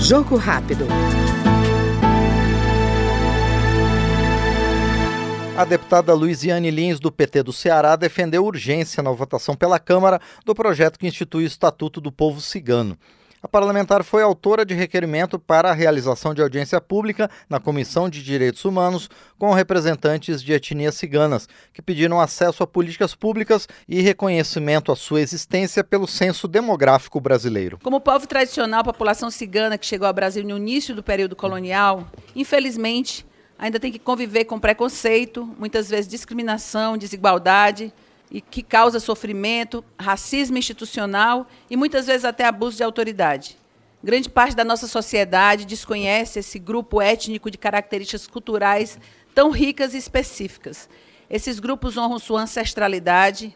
Jogo rápido. A deputada Luiziane Lins, do PT do Ceará, defendeu urgência na votação pela Câmara do projeto que institui o Estatuto do Povo Cigano. A parlamentar foi autora de requerimento para a realização de audiência pública na Comissão de Direitos Humanos com representantes de etnias ciganas, que pediram acesso a políticas públicas e reconhecimento à sua existência pelo censo demográfico brasileiro. Como povo tradicional, a população cigana que chegou ao Brasil no início do período colonial, infelizmente, ainda tem que conviver com preconceito, muitas vezes discriminação, desigualdade, e que causa sofrimento, racismo institucional e muitas vezes até abuso de autoridade. Grande parte da nossa sociedade desconhece esse grupo étnico de características culturais tão ricas e específicas. Esses grupos honram sua ancestralidade,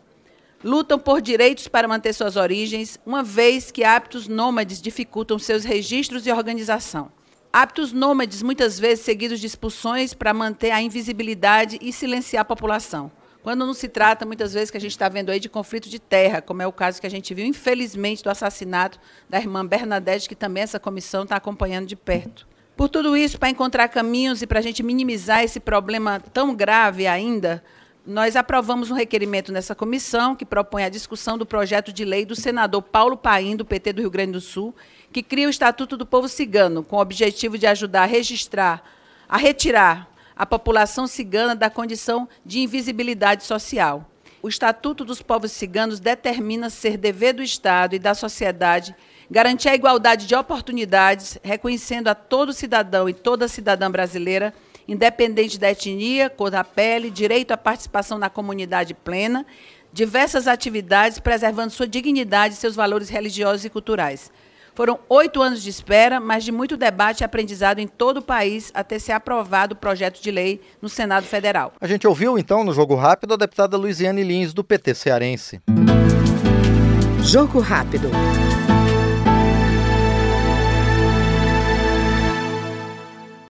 lutam por direitos para manter suas origens, uma vez que hábitos nômades dificultam seus registros e organização. Hábitos nômades, muitas vezes seguidos de expulsões para manter a invisibilidade e silenciar a população. Quando não se trata, muitas vezes, que a gente está vendo aí de conflito de terra, como é o caso que a gente viu, infelizmente, do assassinato da irmã Bernadette, que também essa comissão está acompanhando de perto. Por tudo isso, para encontrar caminhos e para a gente minimizar esse problema tão grave ainda, nós aprovamos um requerimento nessa comissão que propõe a discussão do projeto de lei do senador Paulo Paim, do PT do Rio Grande do Sul, que cria o Estatuto do Povo Cigano, com o objetivo de ajudar a registrar, a retirar a população cigana da condição de invisibilidade social. O Estatuto dos Povos Ciganos determina ser dever do Estado e da sociedade garantir a igualdade de oportunidades, reconhecendo a todo cidadão e toda cidadã brasileira, independente da etnia, cor da pele, direito à participação na comunidade plena, diversas atividades, preservando sua dignidade e seus valores religiosos e culturais. Foram oito anos de espera, mas de muito debate e aprendizado em todo o país até ser aprovado o projeto de lei no Senado Federal. A gente ouviu, então, no Jogo Rápido, a deputada Luiziane Lins, do PT cearense. Jogo Rápido.